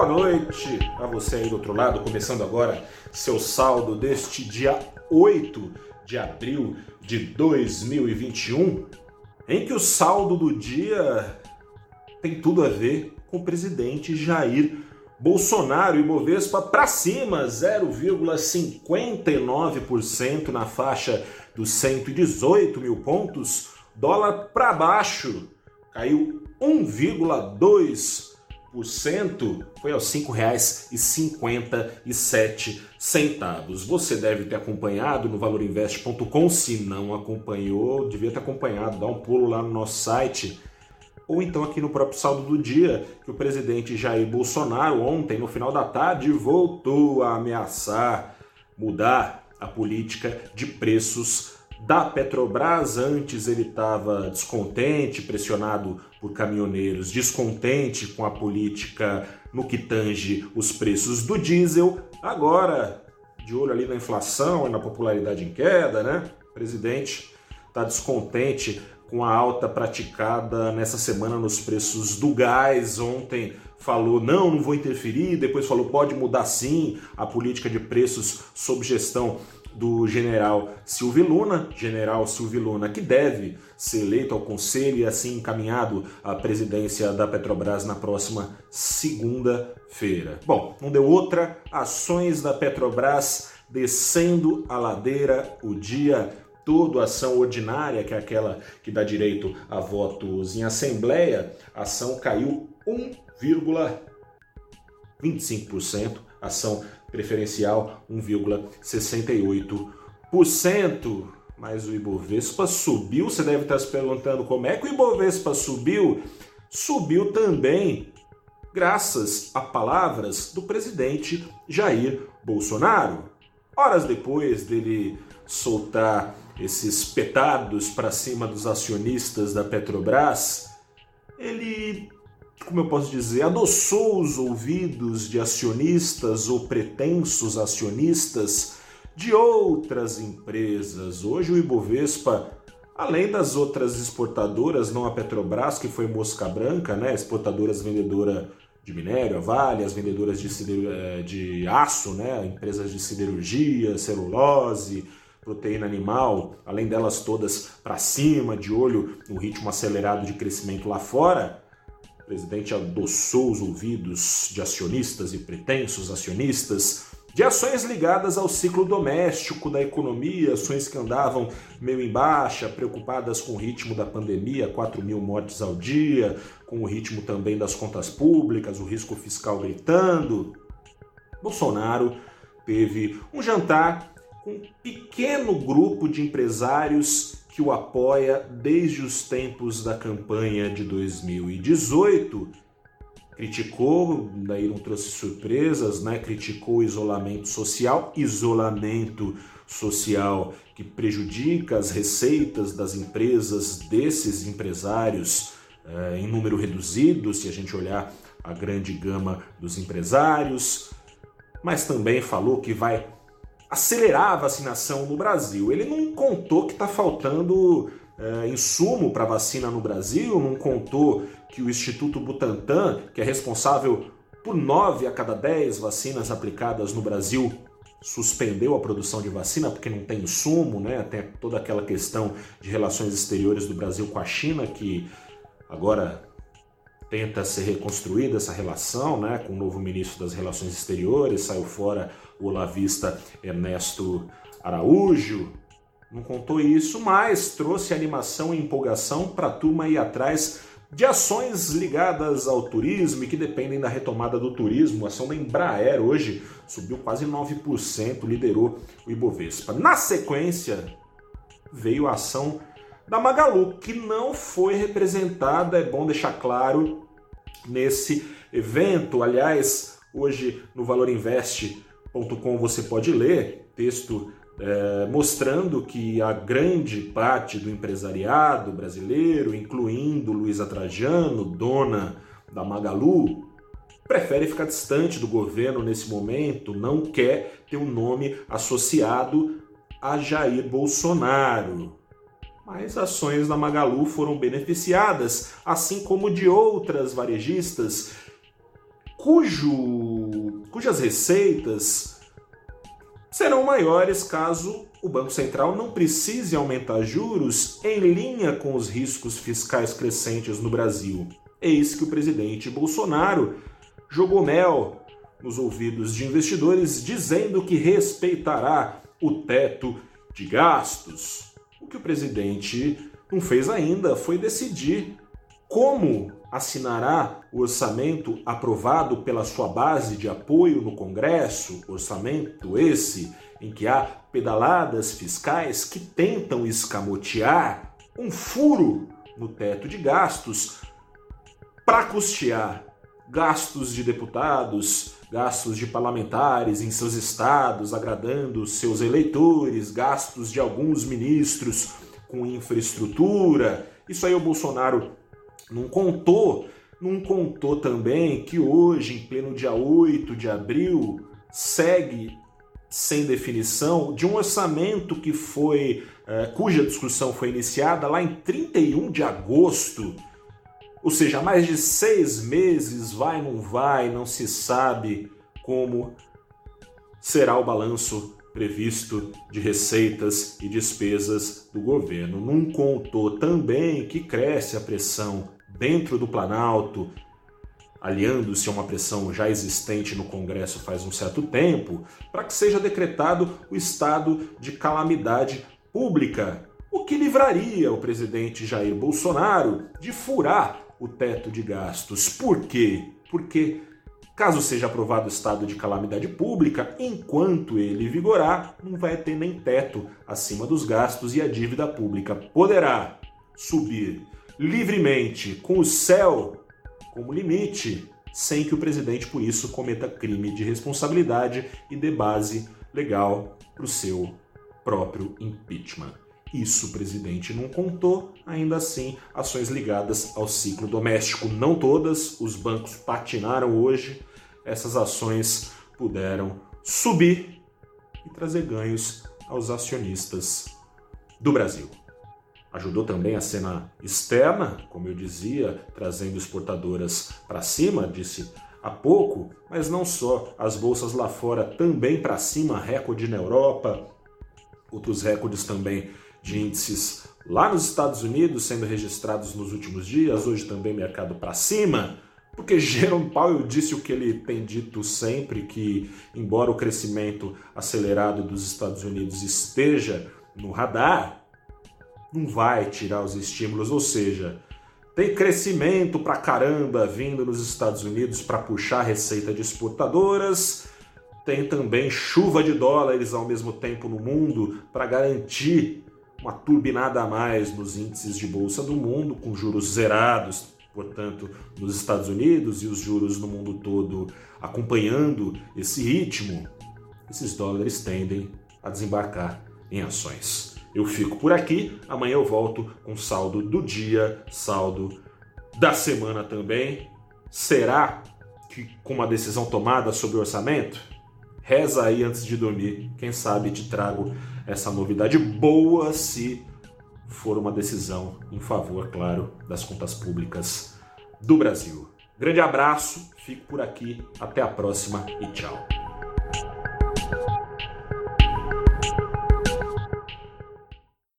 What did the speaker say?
Boa noite a você aí do outro lado, começando agora seu saldo deste dia 8 de abril de 2021, em que o saldo do dia tem tudo a ver com o presidente Jair Bolsonaro e Bovespa para cima, 0,59% na faixa dos 118 mil pontos, dólar para baixo, caiu 1,2% foi aos R$ 5,57. Você deve ter acompanhado no valorinvest.com. Se não acompanhou, devia ter acompanhado. Dá um pulo lá no nosso site. Ou então aqui no próprio saldo do dia, que o presidente Jair Bolsonaro, ontem, no final da tarde, voltou a ameaçar mudar a política de preços da Petrobras. Antes ele estava descontente, pressionado por caminhoneiros, descontente com a política no que tange os preços do diesel. Agora, de olho ali na inflação e na popularidade em queda, né? O presidente está descontente com a alta praticada nessa semana nos preços do gás. Ontem falou não, não vou interferir, depois falou pode mudar sim a política de preços sob gestão do general Silvio Luna, general Silvio Luna que deve ser eleito ao conselho e assim encaminhado à presidência da Petrobras na próxima segunda-feira. Bom, não deu outra, ações da Petrobras descendo a ladeira o dia todo, ação ordinária, que é aquela que dá direito a votos em assembleia, a ação caiu 1,25%, ação preferencial 1,68%. Mas o Ibovespa subiu, você deve estar se perguntando como é que o Ibovespa subiu? Subiu também graças a palavras do presidente Jair Bolsonaro. Horas depois dele soltar esses petados para cima dos acionistas da Petrobras, ele como eu posso dizer, adoçou os ouvidos de acionistas ou pretensos acionistas de outras empresas. Hoje o Ibovespa, além das outras exportadoras, não a Petrobras, que foi mosca branca, né? exportadoras vendedora de minério, a Vale, as vendedoras de, eh, de aço, né? empresas de siderurgia, celulose, proteína animal, além delas todas para cima, de olho no ritmo acelerado de crescimento lá fora, presidente adoçou os ouvidos de acionistas e pretensos acionistas de ações ligadas ao ciclo doméstico da economia, ações que andavam meio em baixa, preocupadas com o ritmo da pandemia, 4 mil mortes ao dia, com o ritmo também das contas públicas, o risco fiscal gritando. Bolsonaro teve um jantar com um pequeno grupo de empresários que o apoia desde os tempos da campanha de 2018. Criticou, daí não trouxe surpresas, né? Criticou o isolamento social, isolamento social que prejudica as receitas das empresas desses empresários eh, em número reduzido, se a gente olhar a grande gama dos empresários, mas também falou que vai acelerar a vacinação no Brasil. Ele não contou que está faltando é, insumo para vacina no Brasil, não contou que o Instituto Butantan, que é responsável por 9 a cada 10 vacinas aplicadas no Brasil, suspendeu a produção de vacina porque não tem insumo, né? Tem toda aquela questão de relações exteriores do Brasil com a China que agora tenta ser reconstruída essa relação, né, com o novo ministro das Relações Exteriores, saiu fora o olavista Ernesto Araújo. Não contou isso, mas trouxe animação e empolgação para a turma ir atrás de ações ligadas ao turismo e que dependem da retomada do turismo. A ação da Embraer hoje subiu quase 9%, liderou o Ibovespa. Na sequência, veio a ação da Magalu, que não foi representada, é bom deixar claro, nesse evento. Aliás, hoje no valorinvest.com você pode ler texto é, mostrando que a grande parte do empresariado brasileiro, incluindo Luísa Trajano, dona da Magalu, prefere ficar distante do governo nesse momento, não quer ter um nome associado a Jair Bolsonaro mas ações da Magalu foram beneficiadas, assim como de outras varejistas, cujo, cujas receitas serão maiores caso o Banco Central não precise aumentar juros em linha com os riscos fiscais crescentes no Brasil. Eis que o presidente Bolsonaro jogou mel nos ouvidos de investidores, dizendo que respeitará o teto de gastos. Que o presidente não fez ainda foi decidir como assinará o orçamento aprovado pela sua base de apoio no Congresso, orçamento esse em que há pedaladas fiscais que tentam escamotear um furo no teto de gastos para custear gastos de deputados, gastos de parlamentares em seus estados, agradando seus eleitores, gastos de alguns ministros com infraestrutura. Isso aí o Bolsonaro não contou. Não contou também que hoje, em pleno dia 8 de abril, segue sem definição de um orçamento que foi é, cuja discussão foi iniciada lá em 31 de agosto, ou seja, mais de seis meses, vai não vai, não se sabe como será o balanço previsto de receitas e despesas do governo. Não contou também que cresce a pressão dentro do Planalto, aliando-se a uma pressão já existente no Congresso faz um certo tempo, para que seja decretado o estado de calamidade pública, o que livraria o presidente Jair Bolsonaro de furar o teto de gastos. Por quê? Porque Caso seja aprovado o estado de calamidade pública, enquanto ele vigorar, não vai ter nem teto acima dos gastos e a dívida pública poderá subir livremente com o céu como limite, sem que o presidente, por isso, cometa crime de responsabilidade e dê base legal para o seu próprio impeachment. Isso o presidente não contou, ainda assim, ações ligadas ao ciclo doméstico. Não todas, os bancos patinaram hoje, essas ações puderam subir e trazer ganhos aos acionistas do Brasil. Ajudou também a cena externa, como eu dizia, trazendo exportadoras para cima, disse há pouco, mas não só, as bolsas lá fora também para cima, recorde na Europa, outros recordes também de índices lá nos Estados Unidos sendo registrados nos últimos dias, hoje também mercado para cima, porque Jerome Powell disse o que ele tem dito sempre, que embora o crescimento acelerado dos Estados Unidos esteja no radar, não vai tirar os estímulos, ou seja, tem crescimento pra caramba vindo nos Estados Unidos para puxar a receita de exportadoras, tem também chuva de dólares ao mesmo tempo no mundo para garantir uma turbinada a mais nos índices de bolsa do mundo, com juros zerados, portanto, nos Estados Unidos e os juros no mundo todo acompanhando esse ritmo, esses dólares tendem a desembarcar em ações. Eu fico por aqui, amanhã eu volto com saldo do dia, saldo da semana também. Será que com uma decisão tomada sobre o orçamento? Reza aí antes de dormir, quem sabe te trago essa novidade boa se for uma decisão em favor, claro, das contas públicas do Brasil. Grande abraço, fico por aqui, até a próxima e tchau.